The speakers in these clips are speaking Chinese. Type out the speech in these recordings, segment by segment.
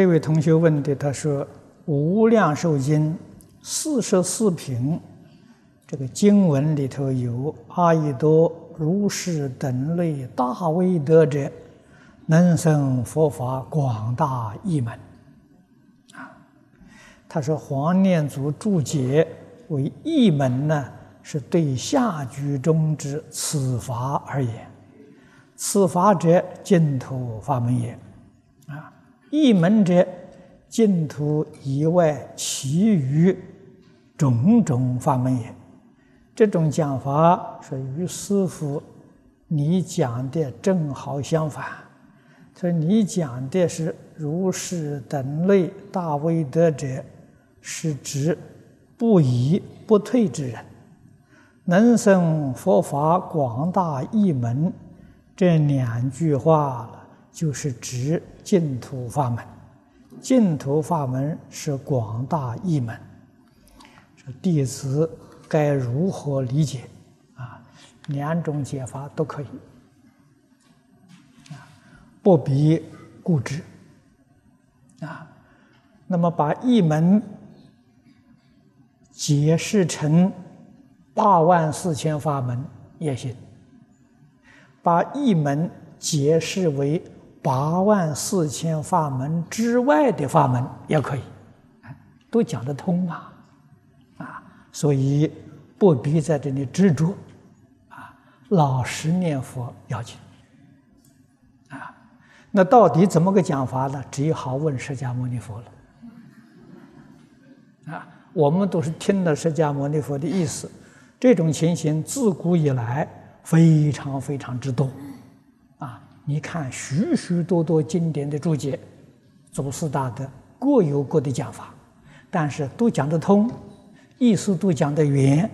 这位同学问的，他说：“《无量寿经》四十四品，这个经文里头有阿逸多如是等类大威德者，能生佛法广大一门。”啊，他说黄念祖注解为一门呢，是对下句中之此法而言，此法者净土法门也。一门者，净土以外其余种种法门也。这种讲法是与师傅你讲的正好相反。所以你讲的是如是等类大威德者，是指不移不退之人，能生佛法广大一门。这两句话。就是指净土法门，净土法门是广大一门，说弟子该如何理解？啊，两种解法都可以，啊，不必固执，啊，那么把一门解释成八万四千法门也行，把一门解释为。八万四千法门之外的法门也可以，都讲得通嘛，啊，所以不必在这里执着，啊，老实念佛要紧，啊，那到底怎么个讲法呢？只好问释迦牟尼佛了，啊，我们都是听了释迦牟尼佛的意思，这种情形自古以来非常非常之多。你看，许许多多经典的注解，祖师大德各有各的讲法，但是都讲得通，意思都讲得圆，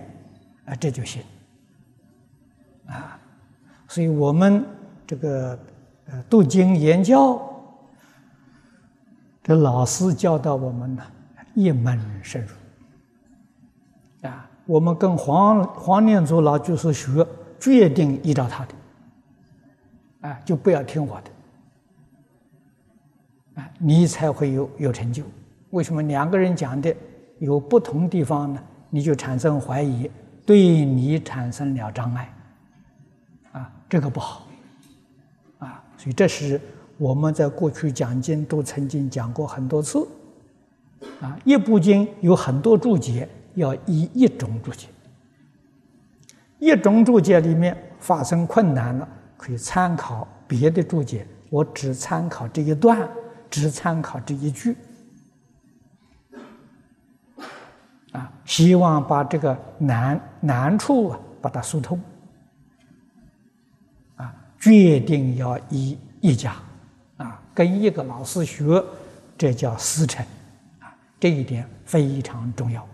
啊，这就行。啊，所以我们这个呃读经研教，这老师教导我们呢，一门深入。啊，我们跟黄黄念祖老居士学，决定依照他的。啊，就不要听我的，啊，你才会有有成就。为什么两个人讲的有不同地方呢？你就产生怀疑，对你产生了障碍，啊，这个不好，啊，所以这是我们在过去讲经都曾经讲过很多次，啊，一部经有很多注解，要以一种注解，一种注解里面发生困难了。可以参考别的注解，我只参考这一段，只参考这一句，啊，希望把这个难难处啊，把它疏通，啊，决定要一一家，啊，跟一个老师学，这叫师承，啊，这一点非常重要。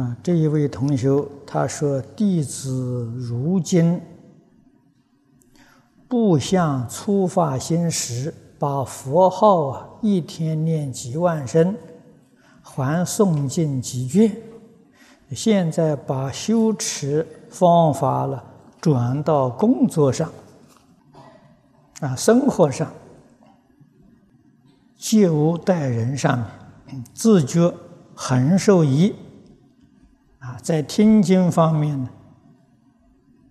啊，这一位同学他说：“弟子如今不像初发心时，把佛号啊一天念几万声，还诵经几卷。现在把修持方法了转到工作上，啊，生活上，接物待人上面，自觉很受益。”在听经方面呢，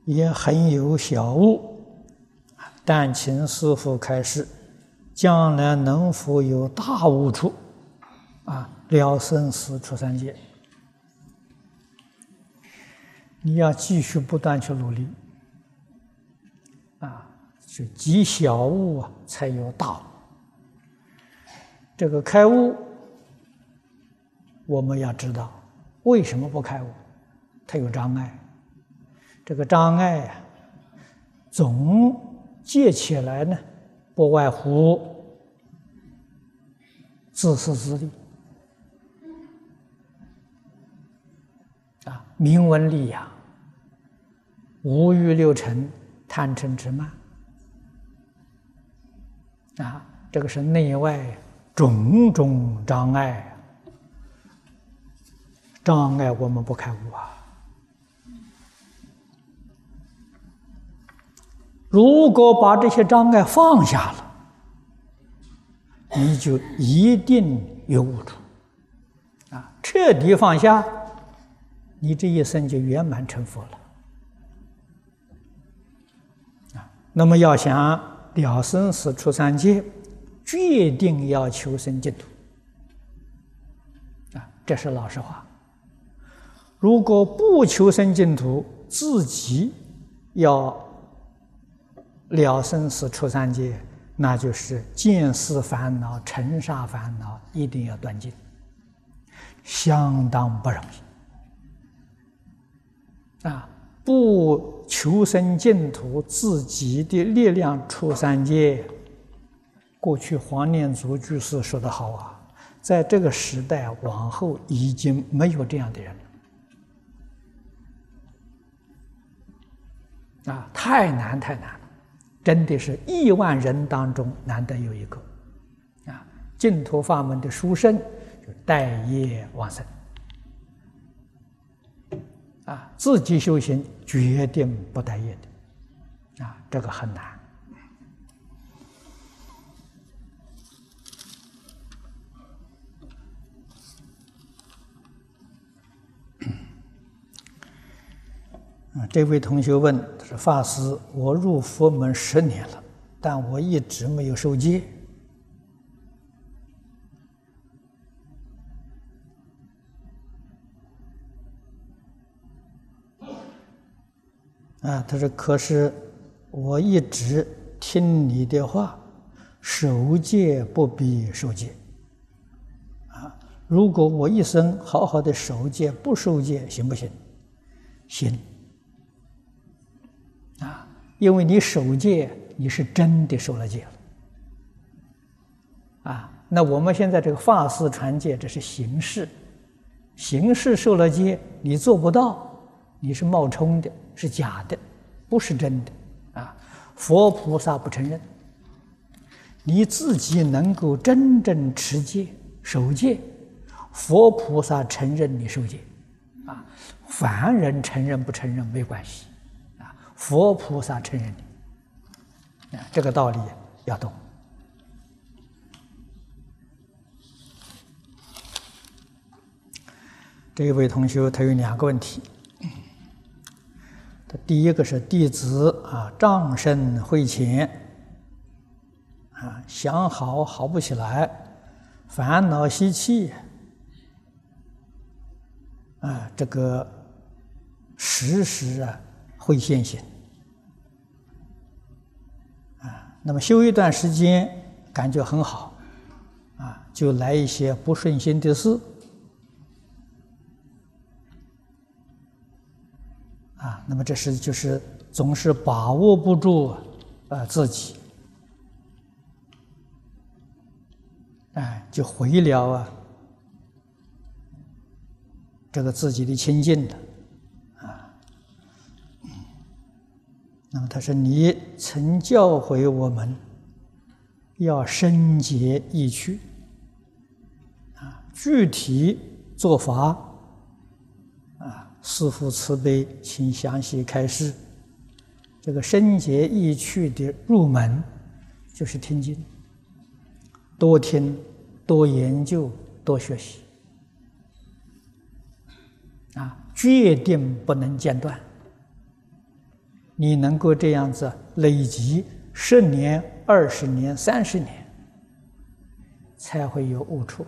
也很有小悟，但请师傅开示，将来能否有大悟处？啊，了生死出三界，你要继续不断去努力，啊，是积小悟啊，才有大悟。这个开悟，我们要知道。为什么不开悟？他有障碍。这个障碍呀，总结起来呢，不外乎自私自利啊，名闻利养、五欲六尘贪嗔痴慢啊，这个是内外种种障碍，障碍我们不开悟啊。如果把这些障碍放下了，你就一定有悟处啊！彻底放下，你这一生就圆满成佛了啊！那么要想了生死出三界，决定要求生净土啊！这是老实话。如果不求生净土，自己要。了生死出三界，那就是见思烦恼、尘沙烦恼，一定要断尽，相当不容易。啊，不求生净土，自己的力量出三界。过去黄念祖居士说的好啊，在这个时代往后，已经没有这样的人啊，太难，太难了。真的是亿万人当中难得有一个，啊，净土法门的书生就待业往生，啊，自己修行决定不待业的，啊，这个很难。这位同学问：“他说法师，我入佛门十年了，但我一直没有受戒。”啊，他说：“可是我一直听你的话，守戒不必受戒。啊，如果我一生好好的守戒，不受戒，行不行？行。”因为你守戒，你是真的受了戒了，啊，那我们现在这个法师传戒，这是形式，形式受了戒，你做不到，你是冒充的，是假的，不是真的，啊，佛菩萨不承认，你自己能够真正持戒守戒，佛菩萨承认你受戒，啊，凡人承认不承认没关系。佛菩萨承认的，啊，这个道理要懂。这位同学他有两个问题，他第一个是弟子啊，障身会前，啊，想好好不起来，烦恼习气，啊，这个时时啊。会现行那么修一段时间，感觉很好啊，就来一些不顺心的事啊，那么这是就是总是把握不住啊自己，哎，就回了啊这个自己的清净的。那么他说：“你曾教诲我们，要深结义趣，啊，具体做法，啊，师父慈悲，请详细开示。这个深结义趣的入门，就是听经，多听，多研究，多学习，啊，决定不能间断。”你能够这样子累积十年、二十年、三十年，才会有悟处。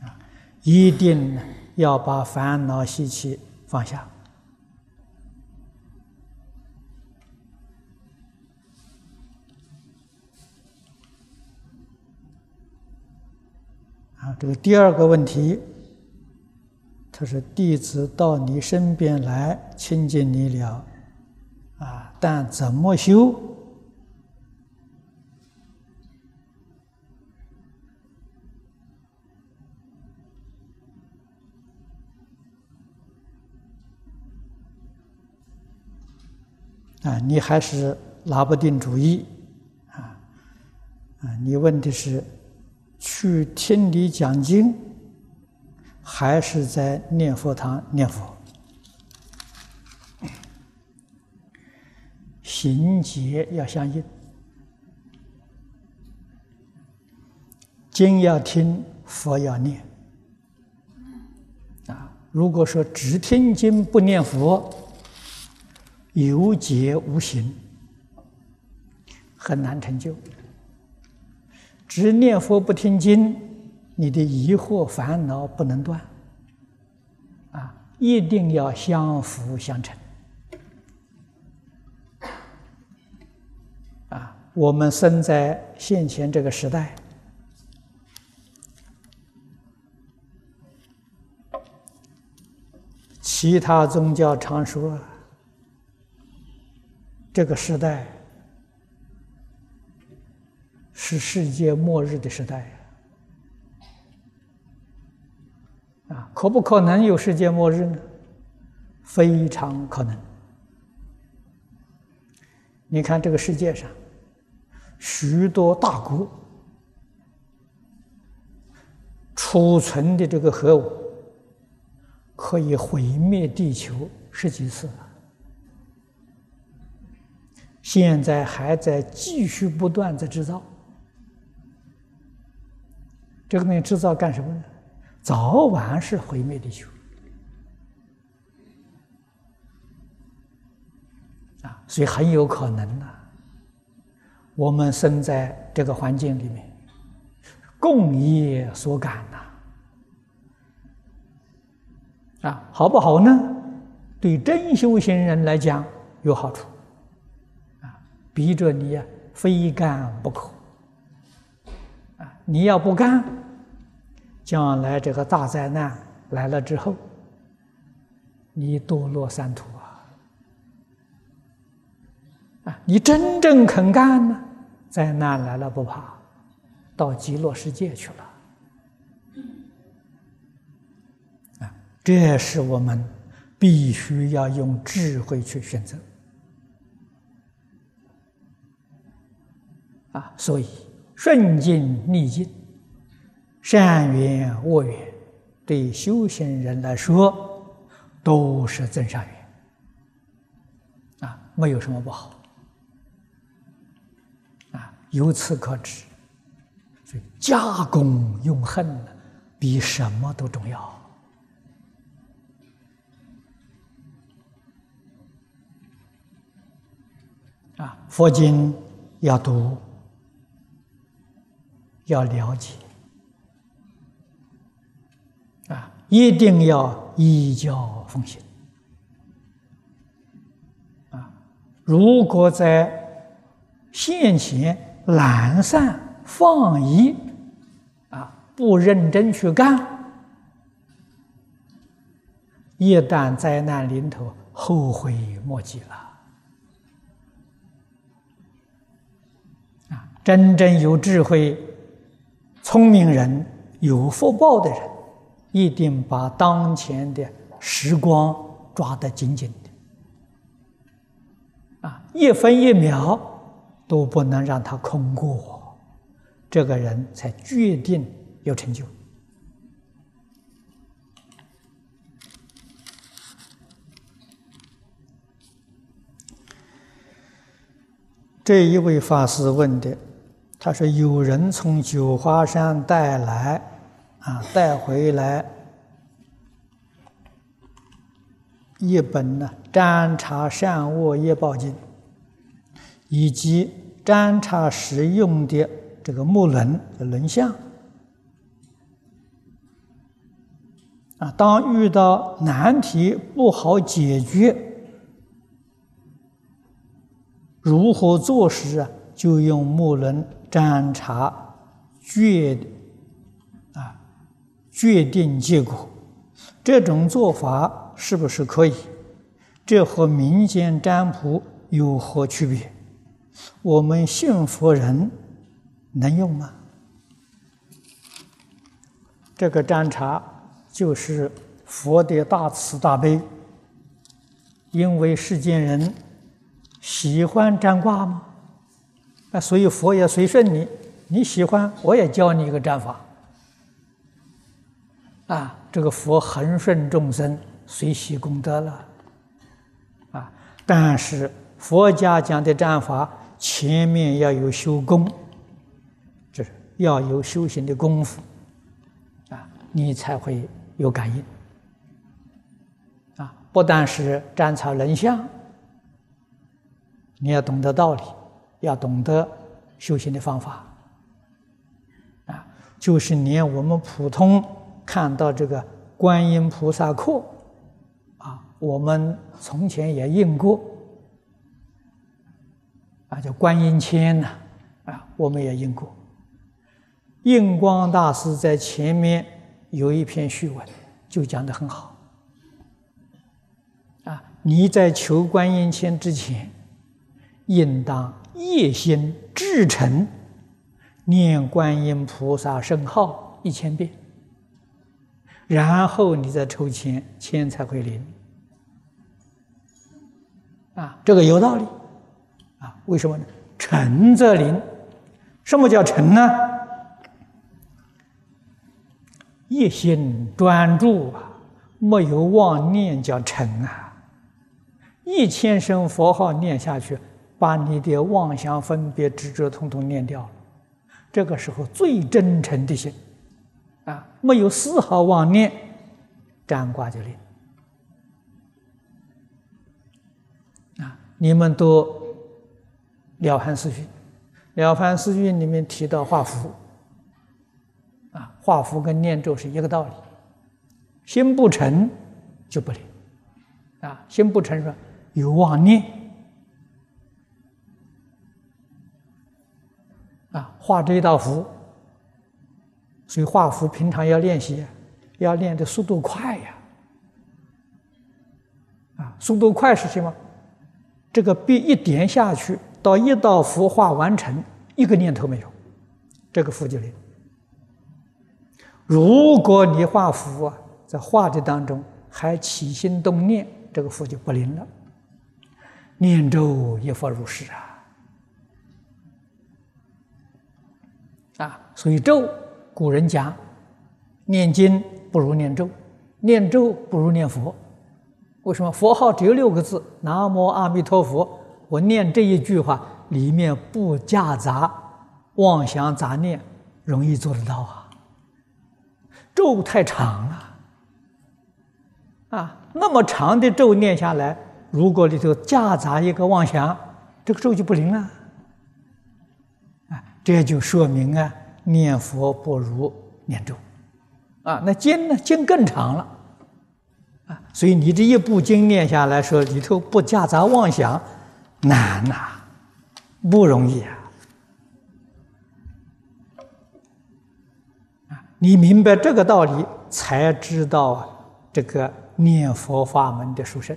啊，一定要把烦恼习气放下。啊，这个第二个问题。他说：“弟子到你身边来亲近你了，啊，但怎么修？啊，你还是拿不定主意，啊啊，你问的是去听你讲经，还是在念佛堂念佛？行节要相应，经要听，佛要念。啊，如果说只听经不念佛，有节无行，很难成就。只念佛不听经，你的疑惑烦恼不能断。啊，一定要相辅相成。啊，我们生在现前这个时代，其他宗教常说，这个时代是世界末日的时代啊，可不可能有世界末日呢？非常可能。你看这个世界上。许多大国储存的这个核武，可以毁灭地球十几次。现在还在继续不断在制造，这个东西制造干什么呢？早晚是毁灭地球啊，所以很有可能呢。我们生在这个环境里面，共业所感呐，啊，好不好呢？对真修行人来讲有好处，啊，逼着你呀，非干不可，啊，你要不干，将来这个大灾难来了之后，你堕落三途。啊，你真正肯干呢？灾难来了不怕，到极乐世界去了。啊，这是我们必须要用智慧去选择。啊，所以顺境逆境，善缘恶缘，对修行人来说都是增上缘。啊，没有什么不好。啊由此可知，所以加功用恨呢，比什么都重要。啊，佛经要读，要了解，一定要依教奉行。啊，如果在现前。懒散放逸，啊，不认真去干，一旦灾难临头，后悔莫及了。啊，真正有智慧、聪明人、有福报的人，一定把当前的时光抓得紧紧的，啊，一分一秒。都不能让他空过，这个人才决定有成就。这一位法师问的，他说：“有人从九华山带来，啊，带回来一本呢《占察善恶业报经》，以及。”占察使用的这个木轮的轮相啊，当遇到难题不好解决，如何做时啊？就用木轮占察觉，决定结果。这种做法是不是可以？这和民间占卜有何区别？我们信佛人能用吗？这个占察就是佛的大慈大悲，因为世间人喜欢占卦吗？啊，所以佛也随顺你，你喜欢，我也教你一个占法。啊，这个佛恒顺众生，随喜功德了。啊，但是佛家讲的占法，前面要有修功，就是要有修行的功夫，啊，你才会有感应。啊，不但是占草人相，你要懂得道理，要懂得修行的方法。啊，就是连我们普通。看到这个观音菩萨课，啊，我们从前也印过，啊，叫观音签呐，啊，我们也印过。印光大师在前面有一篇序文，就讲的很好。啊，你在求观音签之前，应当夜心至诚念观音菩萨圣号一千遍。然后你再抽签，签才会灵。啊，这个有道理。啊，为什么呢？诚则灵。什么叫诚呢？一心专注啊，没有妄念叫诚啊。一千声佛号念下去，把你的妄想、分别、执着统统念掉了。这个时候最真诚的心。啊，没有丝毫妄念，占卦就灵。啊，你们都《了凡四训》，《了凡四训》里面提到画符，啊，画符跟念咒是一个道理，心不诚就不灵。啊，心不诚说有妄念，啊，画这一道符。所以画符平常要练习，要练的速度快呀！啊，速度快是什么？这个笔一点下去，到一道符画完成，一个念头没有，这个符就灵。如果你画符啊，在画的当中还起心动念，这个符就不灵了。念咒亦复如是啊！啊，所以咒。古人讲，念经不如念咒，念咒不如念佛。为什么？佛号只有六个字：南无阿弥陀佛。我念这一句话，里面不夹杂妄想杂念，容易做得到啊。咒太长了，啊，那么长的咒念下来，如果里头夹杂一个妄想，这个咒就不灵了。啊，这就说明啊。念佛不如念咒，啊，那经呢？经更长了，啊，所以你这一部经念下来说里头不夹杂妄想，难呐，不容易啊！你明白这个道理，才知道啊这个念佛法门的殊胜，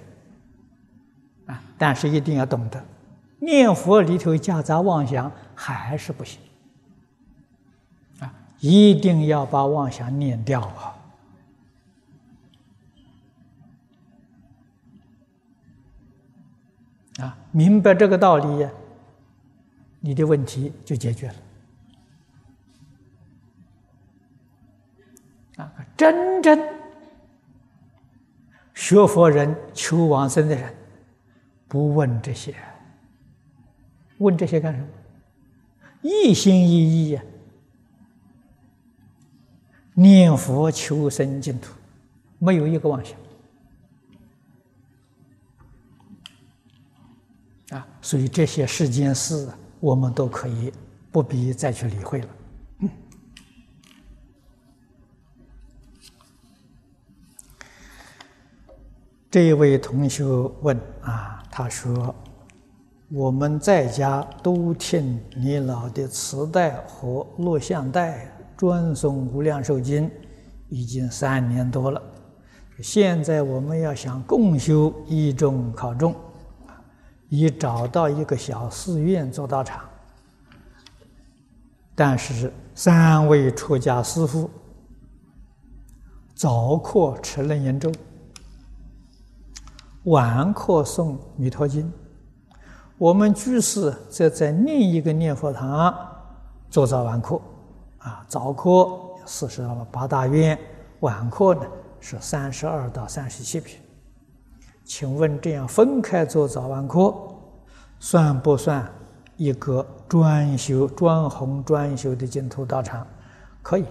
啊，但是一定要懂得，念佛里头夹杂妄想还是不行。一定要把妄想念掉啊！啊，明白这个道理，你的问题就解决了。啊，真正学佛人、求往生的人，不问这些，问这些干什么？一心一意呀！念佛求生净土，没有一个妄想啊！所以这些世间事，我们都可以不必再去理会了。这位同学问啊，他说：“我们在家都听你老的磁带和录像带。”专诵《无量寿经》已经三年多了，现在我们要想共修一中考中，已找到一个小寺院做道场，但是三位出家师父早课持楞严咒，晚课诵弥陀经，我们居士则在另一个念佛堂做早晚课，啊，早课四十八大院，晚课呢是三十二到三十七品。请问这样分开做早晚课，算不算一个专修专弘专修的净土道场？可以。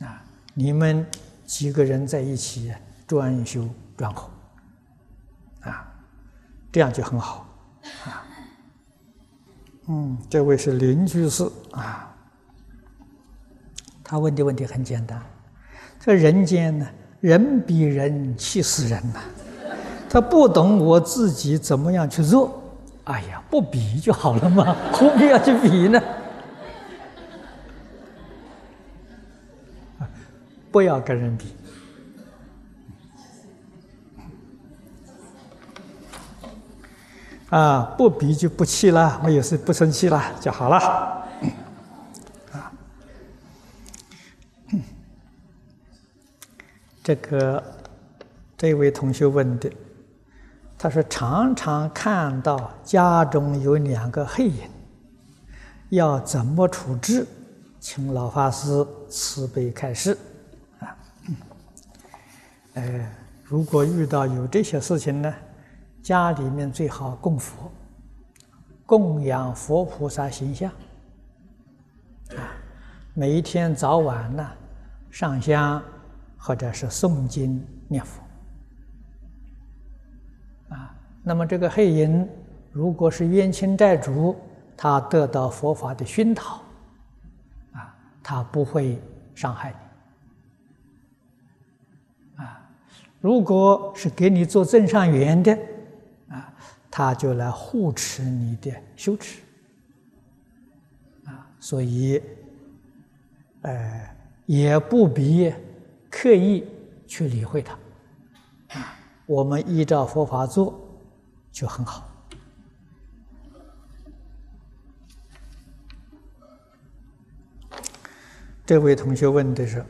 啊，你们几个人在一起专修专弘，啊，这样就很好。啊，嗯，这位是林居士啊，他问的问题很简单，这人间呢？人比人气死人呐！他不懂我自己怎么样去做，哎呀，不比就好了嘛，何必要去比呢？不要跟人比啊！不比就不气了，没有事不生气了就好了。啊这个这位同学问的，他说常常看到家中有两个黑影，要怎么处置？请老法师慈悲开示。啊，呃，如果遇到有这些事情呢，家里面最好供佛，供养佛菩萨形象，啊，每一天早晚呢上香。或者是诵经念佛啊，那么这个黑影如果是冤亲债主，他得到佛法的熏陶啊，他不会伤害你啊。如果是给你做正上缘的，他就来护持你的修持啊，所以呃，也不必。刻意去理会它，啊，我们依照佛法做就很好。这位同学问的是：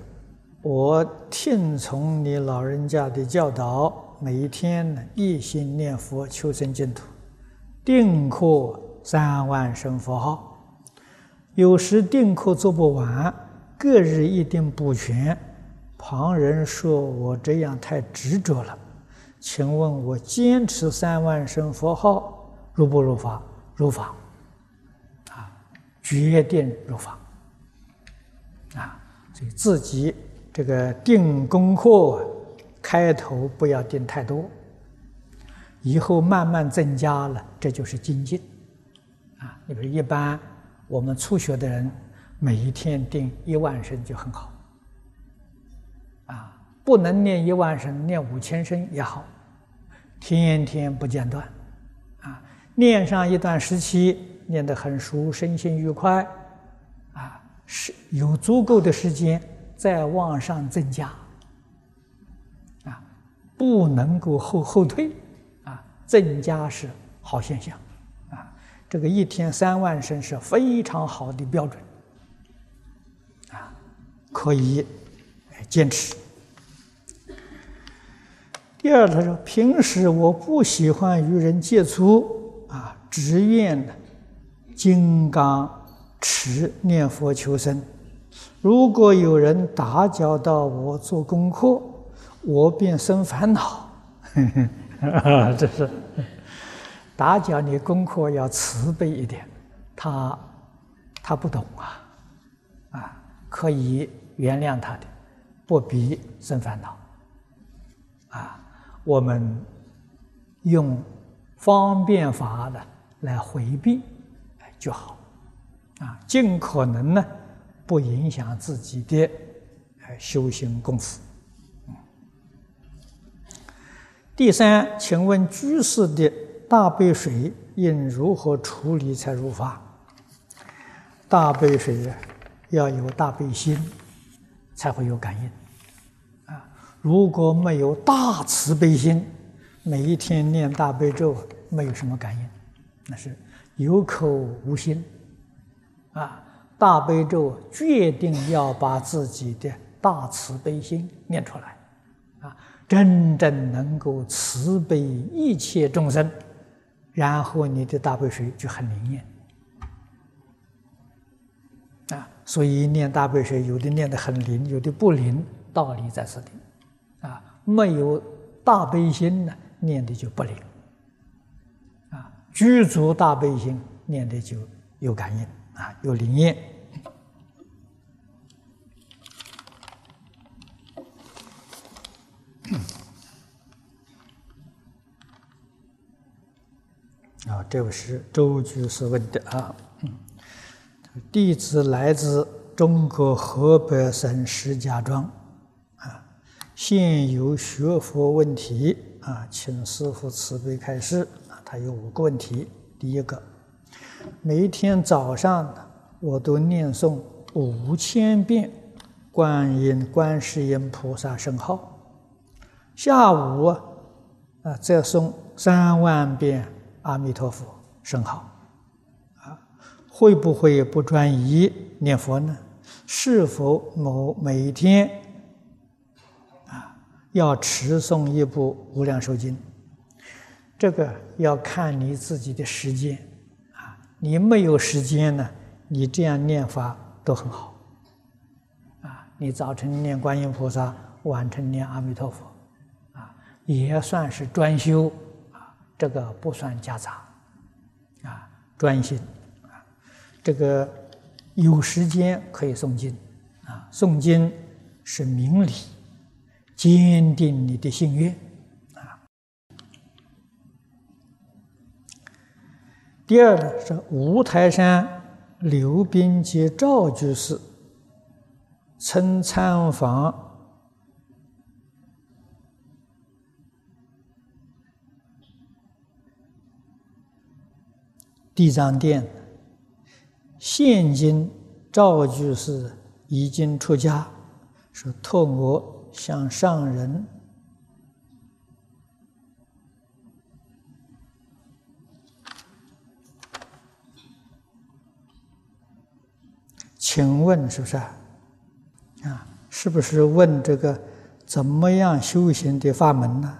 我听从你老人家的教导，每一天呢一心念佛求生净土，定课三万声佛号，有时定课做不完，各日一定补全。旁人说我这样太执着了，请问我坚持三万声佛号入不入法？入法，啊，决定入法，啊，所以自己这个定功课开头不要定太多，以后慢慢增加了，这就是精进，啊，你比如一般我们初学的人，每一天定一万声就很好。啊不能念一万声，念五千声也好，天天不间断，啊，念上一段时期，念得很熟，身心愉快，啊，是有足够的时间再往上增加，不能够后后退，啊，增加是好现象，啊，这个一天三万声是非常好的标准，啊，可以坚持。第二，他说：“平时我不喜欢与人接触，啊，只愿金刚持念佛求生。如果有人打搅到我做功课，我便生烦恼。这是打搅你功课要慈悲一点，他他不懂啊，啊，可以原谅他的，不必生烦恼，啊。”我们用方便法的来回避就好，啊，尽可能呢不影响自己的修行功夫。第三，请问居士的大杯水应如何处理才入法？大杯水要有大悲心，才会有感应啊。如果没有大慈悲心，每一天念大悲咒没有什么感应，那是有口无心。啊，大悲咒决定要把自己的大慈悲心念出来，真正能够慈悲一切众生，然后你的大悲水就很灵验啊。所以念大悲水，有的念得很灵，有的不灵，道理在此地啊。没有大悲心呢，念的就不灵啊。具足大悲心，念的就有感应啊，有灵验。啊，这位是周居士问的啊。弟子来自中国河北省石家庄，啊，现有学佛问题啊，请师父慈悲开示啊。他有五个问题。第一个，每天早上我都念诵五千遍观音、观世音菩萨圣号，下午啊再诵三万遍。阿弥陀佛，甚好，啊，会不会不专一念佛呢？是否某每天啊要持诵一部《无量寿经》？这个要看你自己的时间，啊，你没有时间呢，你这样念法都很好，啊，你早晨念观音菩萨，晚晨念阿弥陀佛，也算是专修啊。这个不算夹杂，啊，专心，啊，这个有时间可以诵经，啊，诵经是明理，坚定你的信愿，啊。第二呢是五台山刘斌及赵居士曾参访。地藏殿，现今赵居士已经出家，是托我向上人，请问是不是？啊，是不是问这个怎么样修行的法门呢？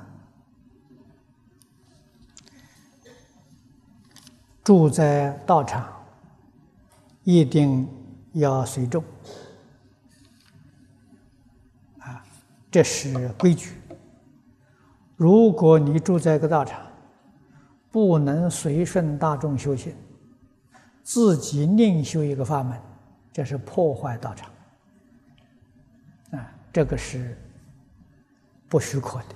住在道场，一定要随众啊，这是规矩。如果你住在一个道场，不能随顺大众修行，自己另修一个法门，这是破坏道场啊，这个是不许可的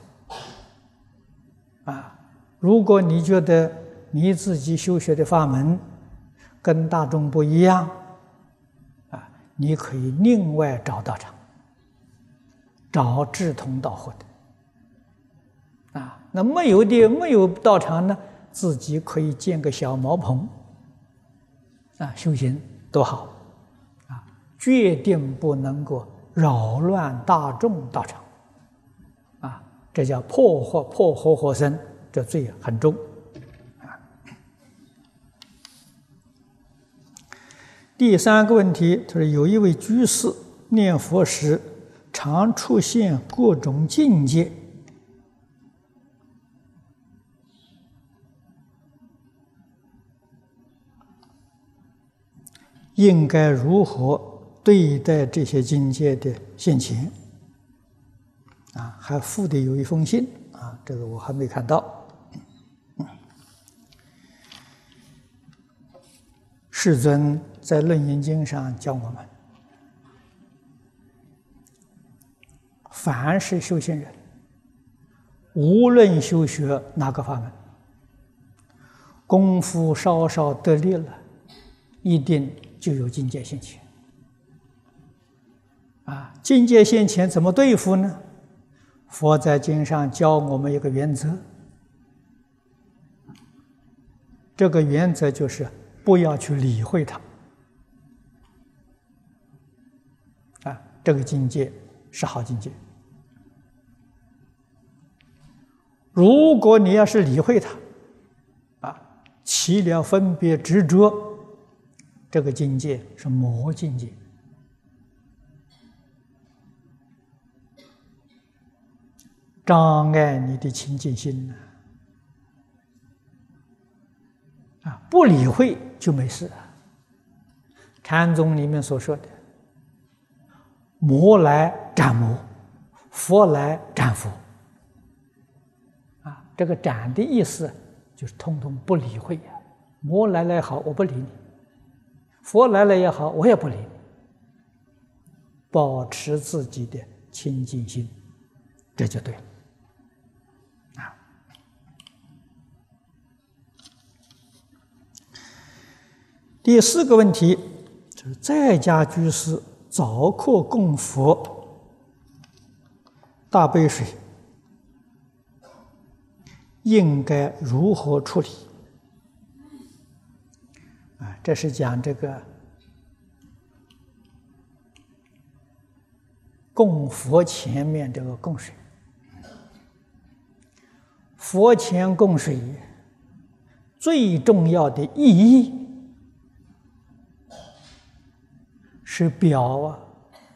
啊。如果你觉得，你自己修学的法门跟大众不一样，啊，你可以另外找道场，找志同道合的，啊，那没有的没有道场呢，自己可以建个小茅棚，啊，修行多好，啊，决定不能够扰乱大众道场，啊，这叫破坏破活活生，这罪很重。第三个问题，他说有一位居士念佛时，常出现各种境界，应该如何对待这些境界的现前？啊，还附的有一封信啊，这个我还没看到。世尊在《楞严经》上教我们：凡是修行人，无论修学哪个法门，功夫稍稍得力了，一定就有境界现前。啊，境界现前怎么对付呢？佛在经上教我们一个原则，这个原则就是。不要去理会它，啊，这个境界是好境界。如果你要是理会它，啊，起了分别执着，这个境界是魔境界。障碍你的清净心呢。啊，不理会就没事。禅宗里面所说的“魔来斩魔，佛来斩佛”，啊，这个“斩”的意思就是通通不理会呀。魔来了也好，我不理你；佛来了也好，我也不理你。保持自己的清净心，这就对了。第四个问题就是在家居士早课供佛大杯水，应该如何处理？啊，这是讲这个供佛前面这个供水，佛前供水最重要的意义是表啊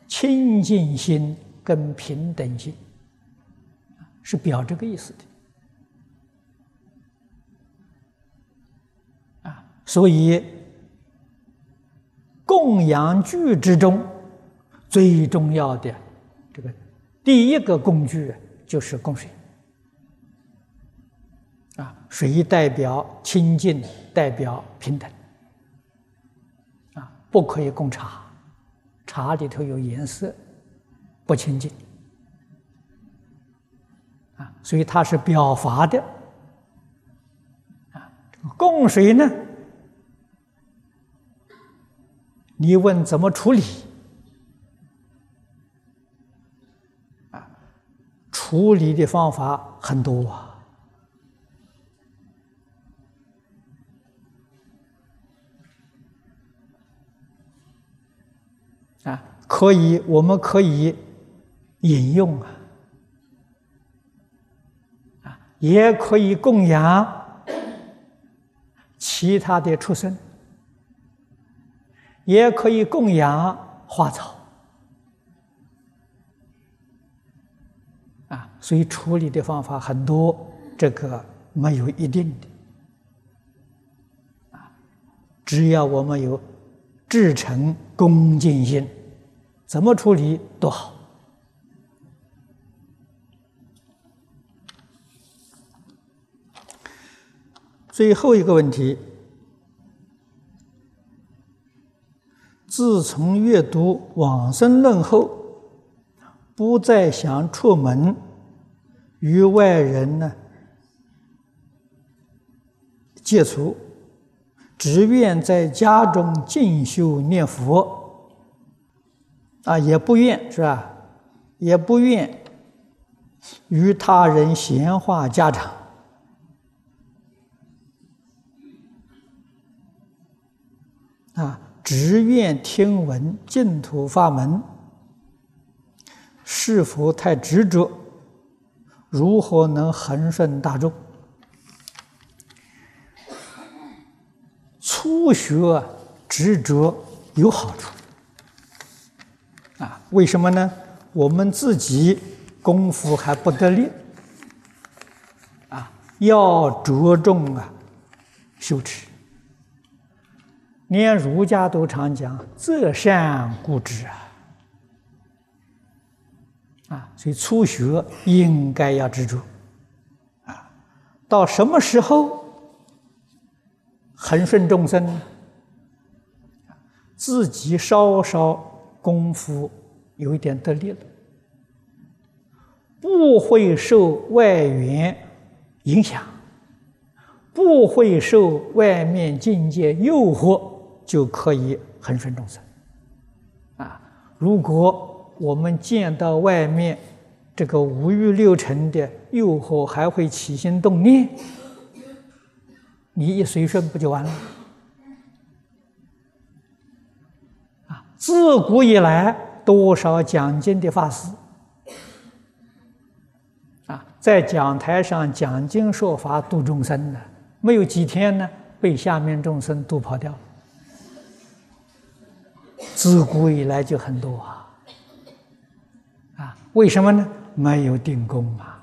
清净心跟平等心，是表这个意思的啊。所以，供养具之中最重要的这个第一个工具就是供水。啊，水代表清净，代表平等。啊，不可以供茶，茶里头有颜色，不清净。啊，所以它是表法的。啊，供水呢？你问怎么处理？啊，处理的方法很多啊，可以，我们可以引用啊，啊，也可以供养其他的畜生。也可以供养花草，啊，所以处理的方法很多，这个没有一定的，啊，只要我们有至诚恭敬心，怎么处理都好。最后一个问题。自从阅读《往生论》后，不再想出门与外人呢接触，只愿在家中静修念佛。啊，也不愿是吧？也不愿与他人闲话家常。啊。只愿听闻净土法门，是否太执着？如何能恒顺大众？初学执着有好处啊？为什么呢？我们自己功夫还不得力啊，要着重啊修持。连儒家都常讲“择善固执”啊，啊，所以初学应该要执着，啊，到什么时候恒顺众生，自己稍稍功夫有一点得力了，不会受外缘影响，不会受外面境界诱惑。就可以恒顺众生，啊！如果我们见到外面这个五欲六尘的诱惑，还会起心动念，你一随顺不就完了？自古以来多少讲经的法师啊在讲台上讲经说法度众生的没有几天呢被下面众生都跑掉了。自古以来就很多啊啊为什么呢？没有定功啊。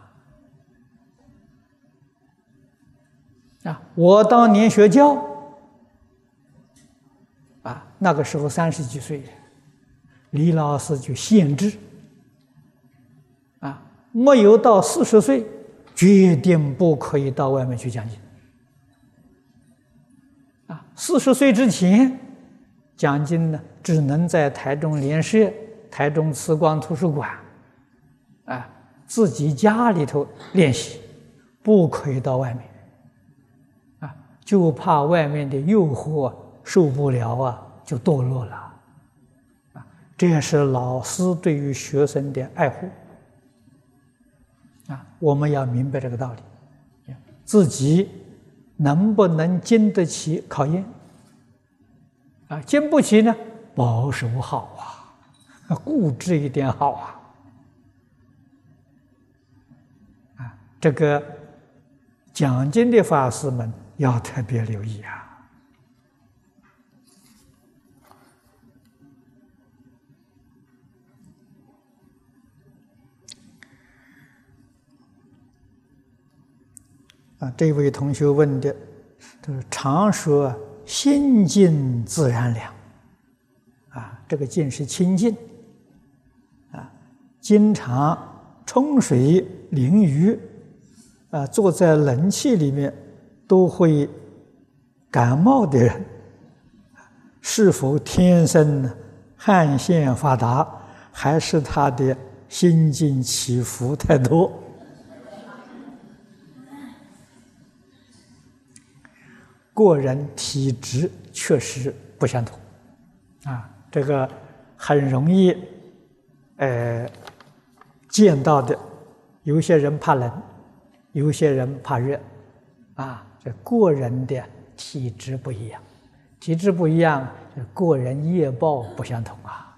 啊我当年学教那个时候三十几岁，李老师就限制，啊，没有到四十岁，决定不可以到外面去讲经。啊，四十岁之前讲经呢，只能在台中联社、台中慈光图书馆，啊，自己家里头练习，不可以到外面。就怕外面的诱惑受不了啊，就堕落了，啊，这也是老师对于学生的爱护，啊，我们要明白这个道理，自己能不能经得起考验？啊，经不起呢，保守好啊，固执一点好啊，啊，这个讲经的法师们。要特别留意啊！啊，这位同学问的，就是常说心静自然凉。啊，这个静是清净。啊，经常冲水淋浴，啊，坐在冷气里面。都会感冒的人，是否天生汗腺发达，还是他的心境起伏太多？个人体质确实不相同，啊，这个很容易，呃，见到的，有些人怕冷，有些人怕热，啊。这个人的体质不一样，体质不一样，个人业报不相同啊。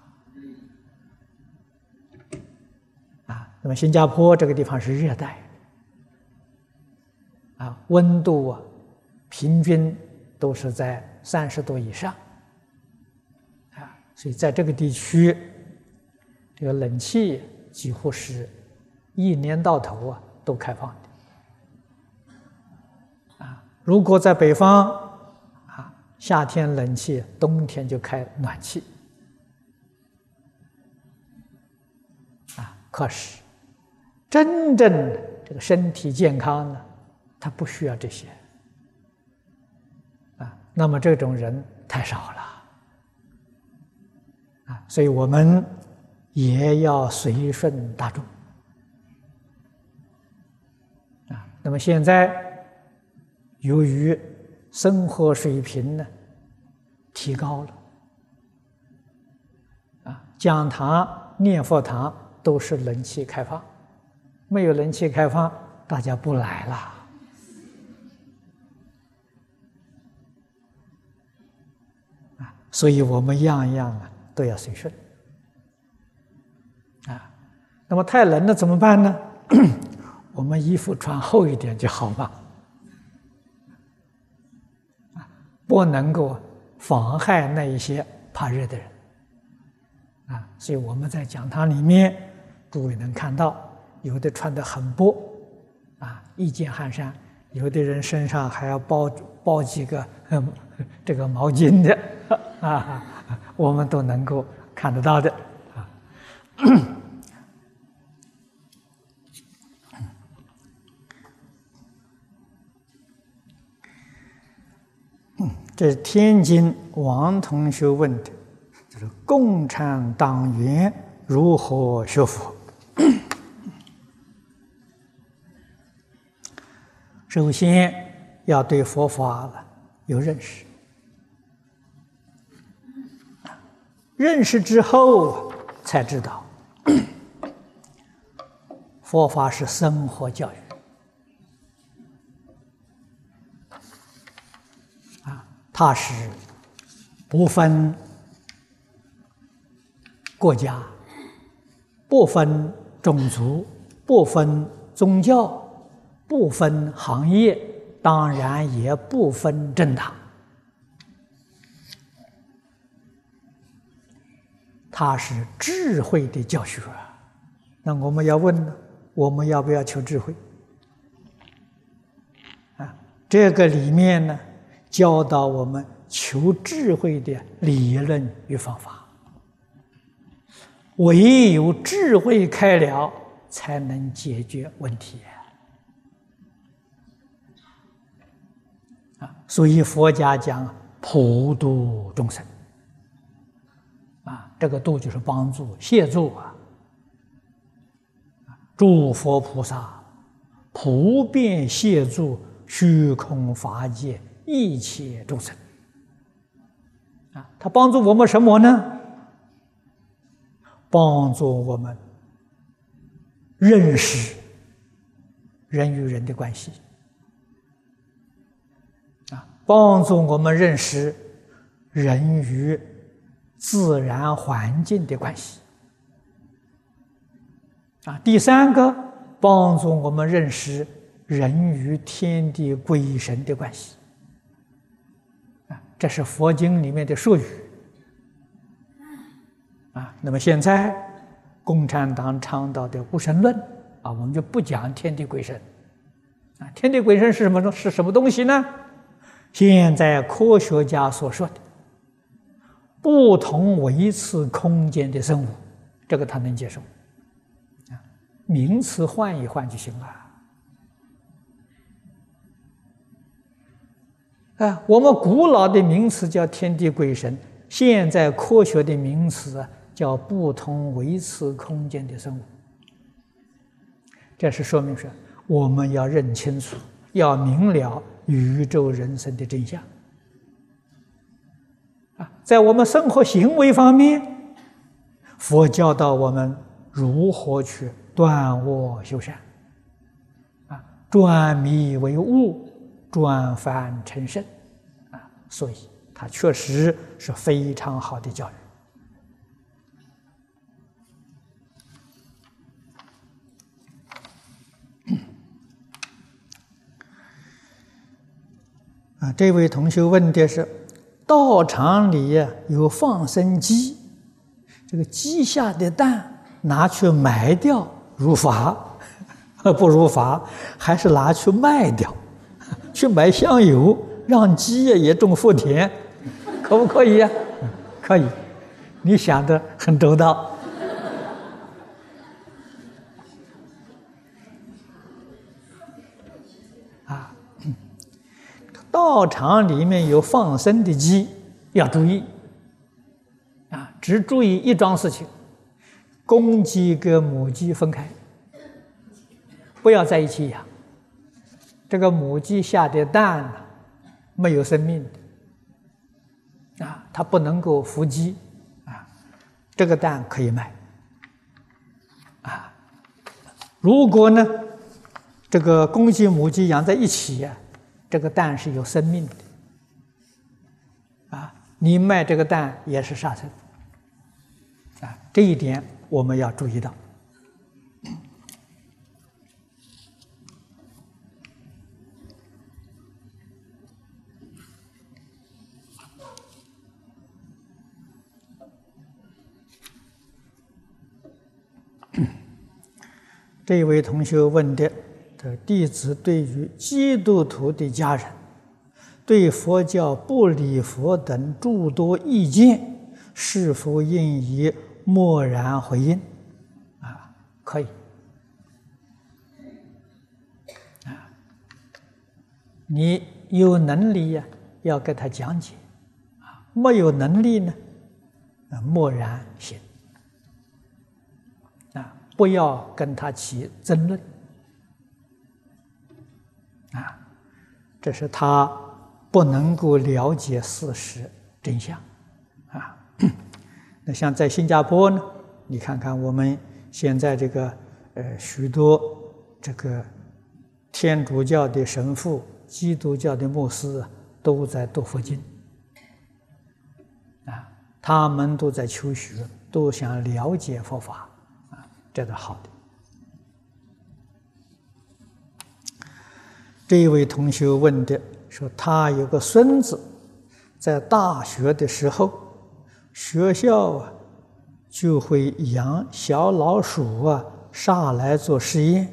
啊，那么新加坡这个地方是热带，啊，温度啊，平均都是在三十度以上，啊，所以在这个地区，这个冷气几乎是一年到头啊都开放的。啊如果在北方，啊，夏天冷气，冬天就开暖气，啊，可是真正这个身体健康呢，他不需要这些，那么这种人太少了，啊，所以我们也要随顺大众，啊，那么现在。由于生活水平呢提高了，啊，讲堂、念佛堂都是冷气开放，没有冷气开放，大家不来了。所以我们样样啊都要随顺。啊，那么太冷了怎么办呢？我们衣服穿厚一点就好嘛。不能够妨害那一些怕热的人，啊，所以我们在讲堂里面，诸位能看到，有的穿的很薄，啊，一件汗衫，有的人身上还要包包几个这个毛巾的，啊，我们都能够看得到的，啊。这是天津王同学问的，就是共产党员如何学佛？首先要对佛法有认识，认识之后才知道，佛法是生活教育。它是不分国家、不分种族、不分宗教、不分行业，当然也不分政党。它是智慧的教学。那我们要问呢？我们要不要求智慧？啊，这个里面呢，教导我们求智慧的理论与方法。唯有智慧开了，才能解决问题啊！所以佛家讲普度众生，这个度就是帮助、协助啊。诸佛菩萨普遍协助虚空法界一切众生啊，他帮助我们什么呢？帮助我们认识人与人的关系，啊，帮助我们认识人与自然环境的关系，啊，第三个帮助我们认识人与天地鬼神的关系，啊，这是佛经里面的术语。啊，那么现在共产党倡导的无神论啊，我们就不讲天地鬼神啊，天地鬼神是什么东是什么东西呢？现在科学家所说的不同维次空间的生物，这个他能接受啊，名词换一换就行了啊。我们古老的名词叫天地鬼神，现在科学的名词。叫不同维次空间的生物，这是说明说我们要认清楚，要明了宇宙人生的真相。啊，在我们生活行为方面，佛教导我们如何去断恶修善，啊，转迷为悟，转凡成圣，啊，所以它确实是非常好的教育。啊，这位同学问的是：道场里有放生鸡，这个鸡下的蛋拿去埋掉如法，不如法，还是拿去卖掉，去买香油，让鸡也种福田，可不可以呀？可以，你想的很周到。道场里面有放生的鸡，要注意啊！只注意一桩事情：公鸡跟母鸡分开，不要在一起养。这个母鸡下的蛋没有生命的啊，它不能够孵鸡啊。这个蛋可以卖啊。如果呢，这个公鸡母鸡养在一起呀。这个蛋是有生命的，啊，你卖这个蛋也是杀生，啊，这一点我们要注意到。这位同学问的。弟子对于基督徒的家人，对佛教不礼佛等诸多意见，是否应以默然回应？啊，可以。啊，你有能力呀，要给他讲解；啊，没有能力呢，啊，默然行。啊，不要跟他起争论。这是他不能够了解事实真相，啊，那像在新加坡呢，你看看我们现在这个呃许多这个天主教的神父、基督教的牧师都在读佛经，啊，他们都在求学，都想了解佛法，啊，这是好的。这位同学问的说：“他有个孙子，在大学的时候，学校啊就会养小老鼠啊，杀来做实验。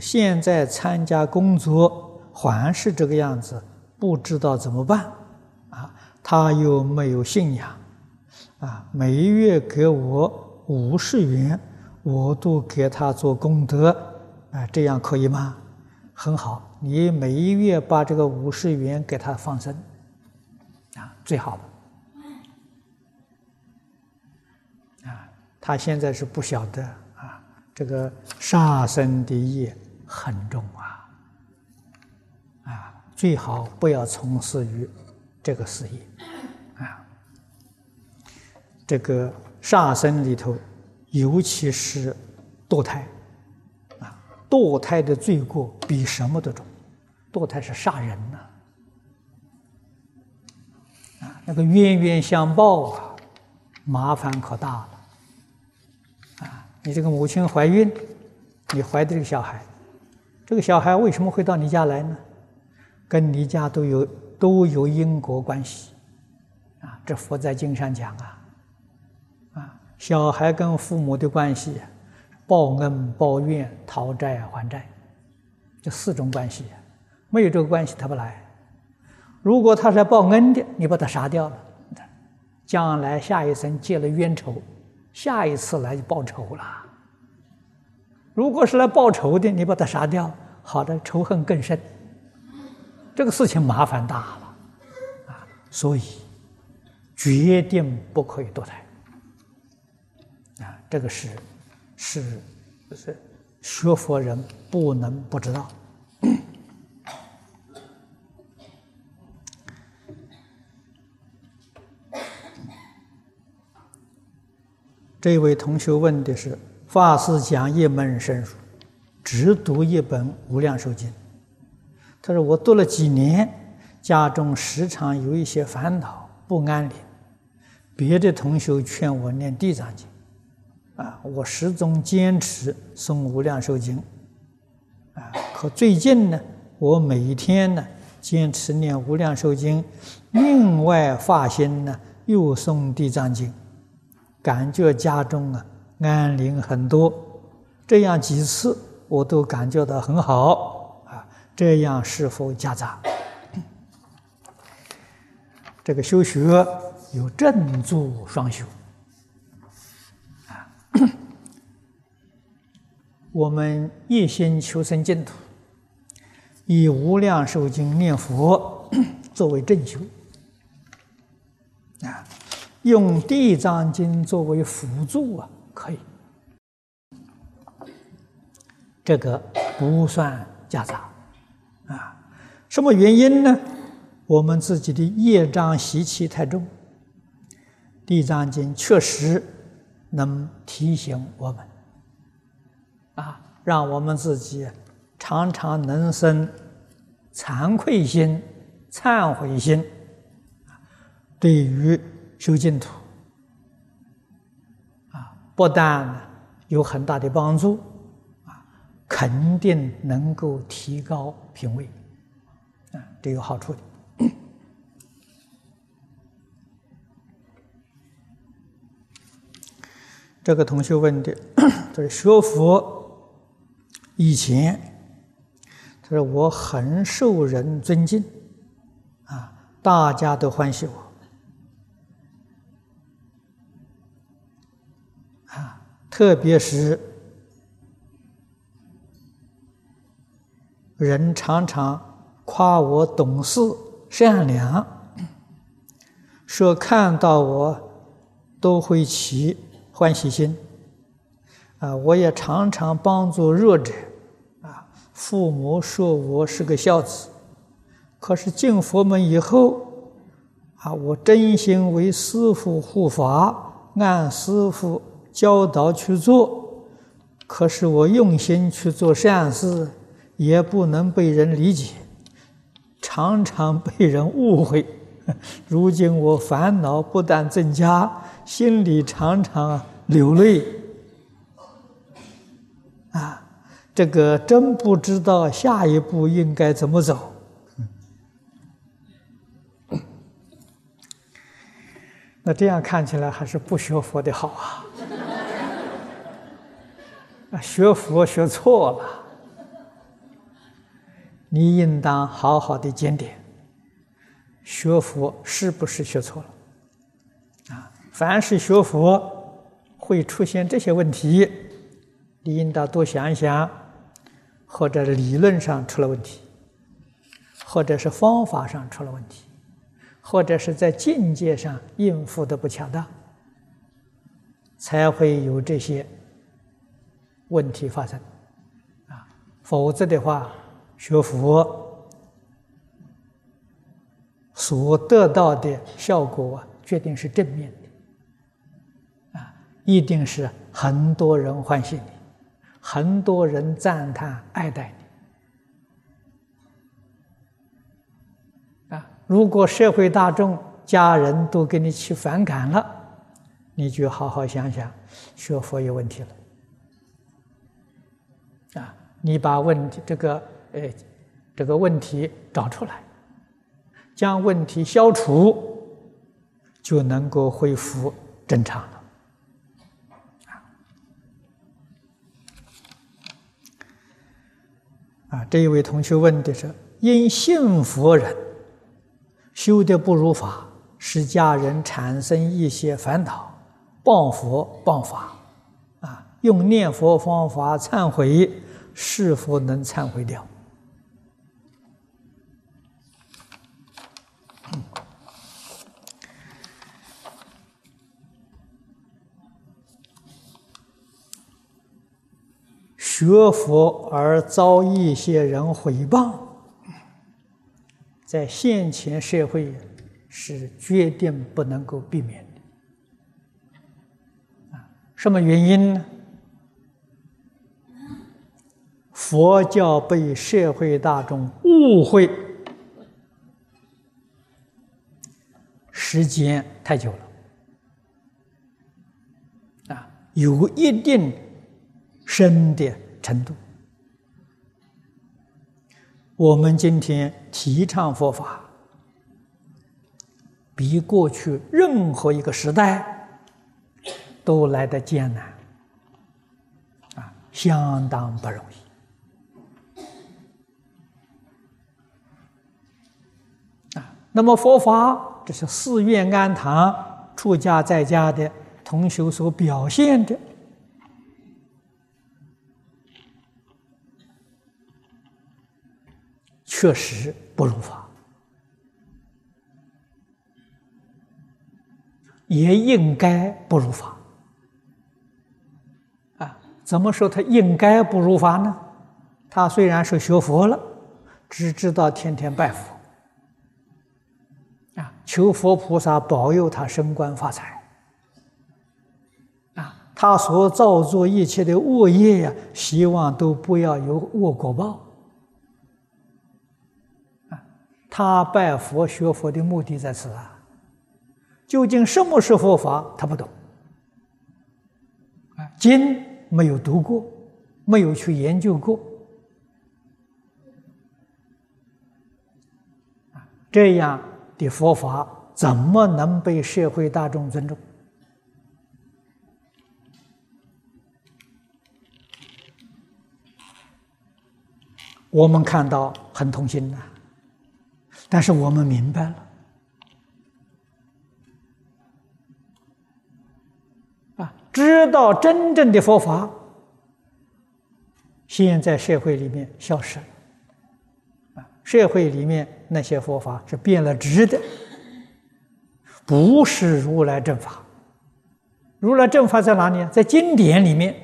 现在参加工作还是这个样子，不知道怎么办，啊，他又没有信仰，啊，每月给我五十元，我都给他做功德，啊，这样可以吗？很好，你每一月把这个五十元给他放生，啊，最好的，啊，他现在是不晓得啊，这个杀生的业很重啊。啊最好不要从事于这个事业，啊，这个杀生里头，尤其是堕胎，堕胎的罪过比什么都重，堕胎是杀人呐，啊，那个冤冤相报啊，麻烦可大了，啊，你这个母亲怀孕，你怀的这个小孩，这个小孩为什么会到你家来呢？跟你家都有都有因果关系，啊，这佛在经上讲啊，啊，小孩跟父母的关系，报恩报怨、讨债还债，这四种关系，没有这个关系他不来。如果他是来报恩的，你把他杀掉了，将来下一生结了冤仇，下一次来就报仇了。如果是来报仇的，你把他杀掉，好的仇恨更深。这个事情麻烦大了，啊，所以决定不可以堕胎，啊，这个是是是学佛人不能不知道。这位同学问的是：法师讲一门深入，只读一本《无量寿经》。他说：“我读了几年，家中时常有一些烦恼不安宁。别的同学劝我念《地藏经》，啊，我始终坚持诵《无量寿经》，啊，可最近呢，我每天呢坚持念《无量寿经》，另外发心呢又诵《地藏经》，感觉家中啊安宁很多。这样几次我都感觉到很好啊。”这样是否夹杂？这个修学有正坐双修我们一心求生净土，以无量寿经念佛 作为正修啊，用地藏经作为辅助啊，可以。这个不算夹杂。啊，什么原因呢？我们自己的业障习气太重，《地藏经》确实能提醒我们，啊，让我们自己常常能生惭愧心、忏悔心，对于修净土，啊，不但有很大的帮助啊。肯定能够提高品位，啊，这有好处的。这个同学问的，他 说学佛以前，他说我很受人尊敬，啊，大家都欢喜我，啊，特别是。人常常夸我懂事、善良，说看到我都会起欢喜心。啊，我也常常帮助弱者，父母说我是个孝子。可是进佛门以后，啊，我真心为师父护法，按师父教导去做。可是我用心去做善事。也不能被人理解，常常被人误会。如今我烦恼不但增加，心里常常流泪。啊，这个真不知道下一步应该怎么走。那这样看起来还是不学佛的好啊！啊，学佛学错了。你应当好好的检点，学佛是不是学错了？啊，凡是学佛会出现这些问题，你应当多想一想，或者理论上出了问题，或者是方法上出了问题，或者是在境界上应付的不恰当，才会有这些问题发生。啊，否则的话。学佛所得到的效果啊，决定是正面的，啊，一定是很多人欢喜你，很多人赞叹爱戴你，啊，如果社会大众、家人都给你起反感了，你就好好想想，学佛有问题了，啊，你把问题这个。哎，这个问题找出来，将问题消除，就能够恢复正常。啊，这一位同学问的是：因信佛人修的不如法，使家人产生一些烦恼，谤佛谤法，啊，用念佛方法忏悔，是否能忏悔掉？学佛而遭一些人诽谤，在现前社会是决定不能够避免的。啊，什么原因呢？佛教被社会大众误会时间太久了，啊，有一定深的。程度，我们今天提倡佛法，比过去任何一个时代都来得艰难，啊，相当不容易。啊，那么佛法，这是寺院庵堂、出家在家的同修所表现的。确实不如法，也应该不如法。啊，怎么说他应该不如法呢？他虽然是学佛了，只知道天天拜佛，啊，求佛菩萨保佑他升官发财，啊，他所造作一切的恶业呀，希望都不要有恶果报。他拜佛学佛的目的在此啊，究竟什么是佛法？他不懂，啊，经没有读过，没有去研究过，啊，这样的佛法怎么能被社会大众尊重？我们看到很痛心呐。但是我们明白了，啊，知道真正的佛法，现在社会里面消失了，啊，社会里面那些佛法是变了质的，不是如来正法。如来正法在哪里？在经典里面，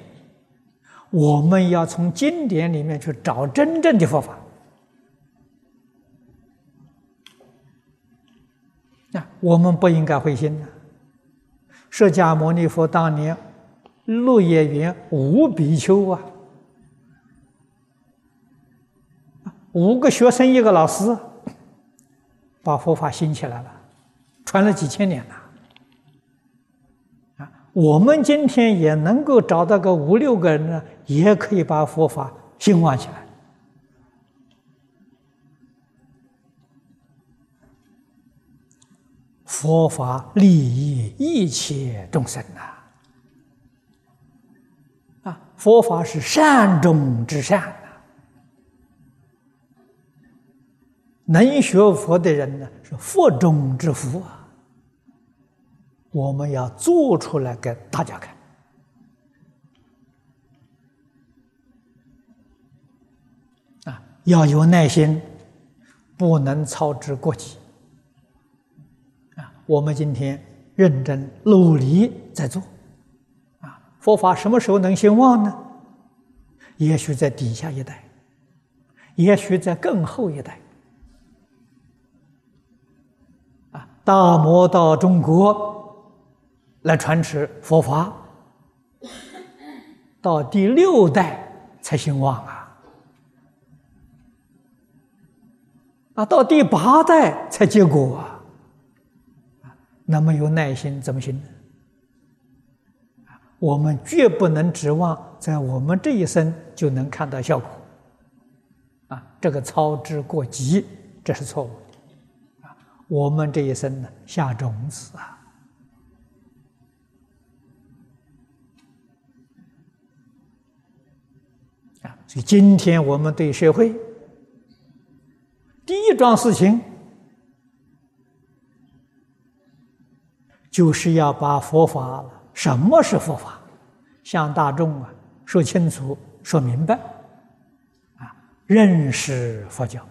我们要从经典里面去找真正的佛法。那我们不应该灰心呐！释迦牟尼佛当年鹿野园五比丘啊，五个学生一个老师，把佛法兴起来了，传了几千年了。啊，我们今天也能够找到个五六个人呢，也可以把佛法兴旺起来。佛法利益一切众生呐！啊，佛法是善中之善呐！能学佛的人呢，是佛中之福啊！我们要做出来给大家看啊！要有耐心，不能操之过急！我们今天认真努力在做啊！佛法什么时候能兴旺呢？也许在底下一代，也许在更后一代。啊，大魔到中国来传持佛法，到第六代才兴旺啊！啊，到第八代才结果啊！那么有耐心怎么行？呢？我们绝不能指望在我们这一生就能看到效果，啊，这个操之过急，这是错误的，啊，我们这一生呢下种子啊，啊，所以今天我们对社会第一桩事情，就是要把佛法。什么是佛法？向大众啊说清楚、说明白，啊，认识佛教，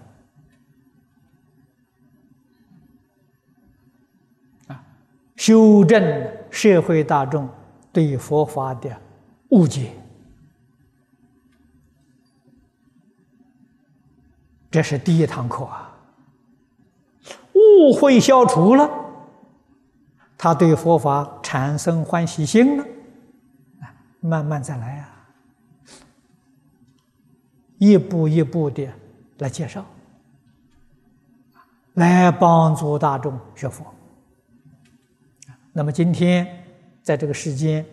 啊，修正社会大众对佛法的误解，这是第一堂课啊。误会消除了。他对佛法产生欢喜心了，啊，慢慢再来啊，一步一步的来介绍，来帮助大众学佛。那么今天在这个世间，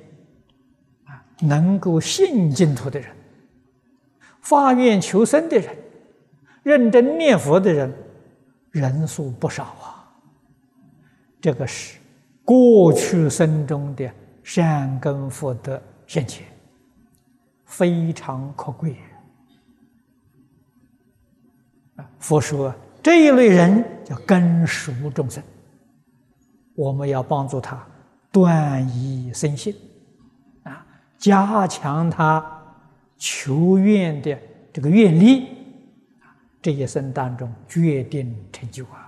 啊，能够信净土的人，发愿求生的人，认真念佛的人，人数不少啊，这个是。过去生中的善根福德现前，非常可贵！佛说这一类人叫根熟众生，我们要帮助他断疑生信啊，加强他求愿的这个愿力，这一生当中决定成就啊！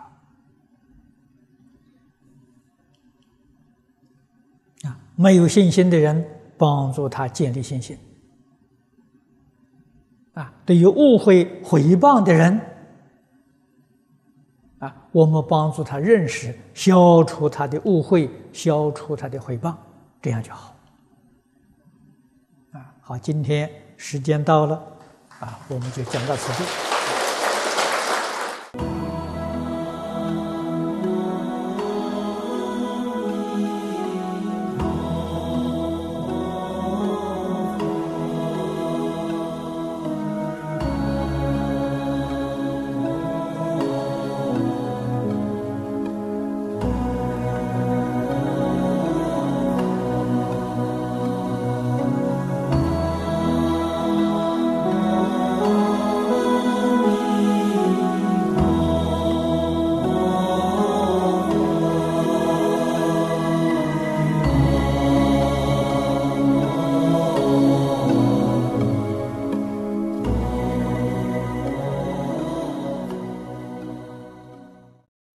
没有信心的人，帮助他建立信心。啊，对于误会毁谤的人，啊，我们帮助他认识，消除他的误会，消除他的毁谤，这样就好。啊，好，今天时间到了，啊，我们就讲到此地。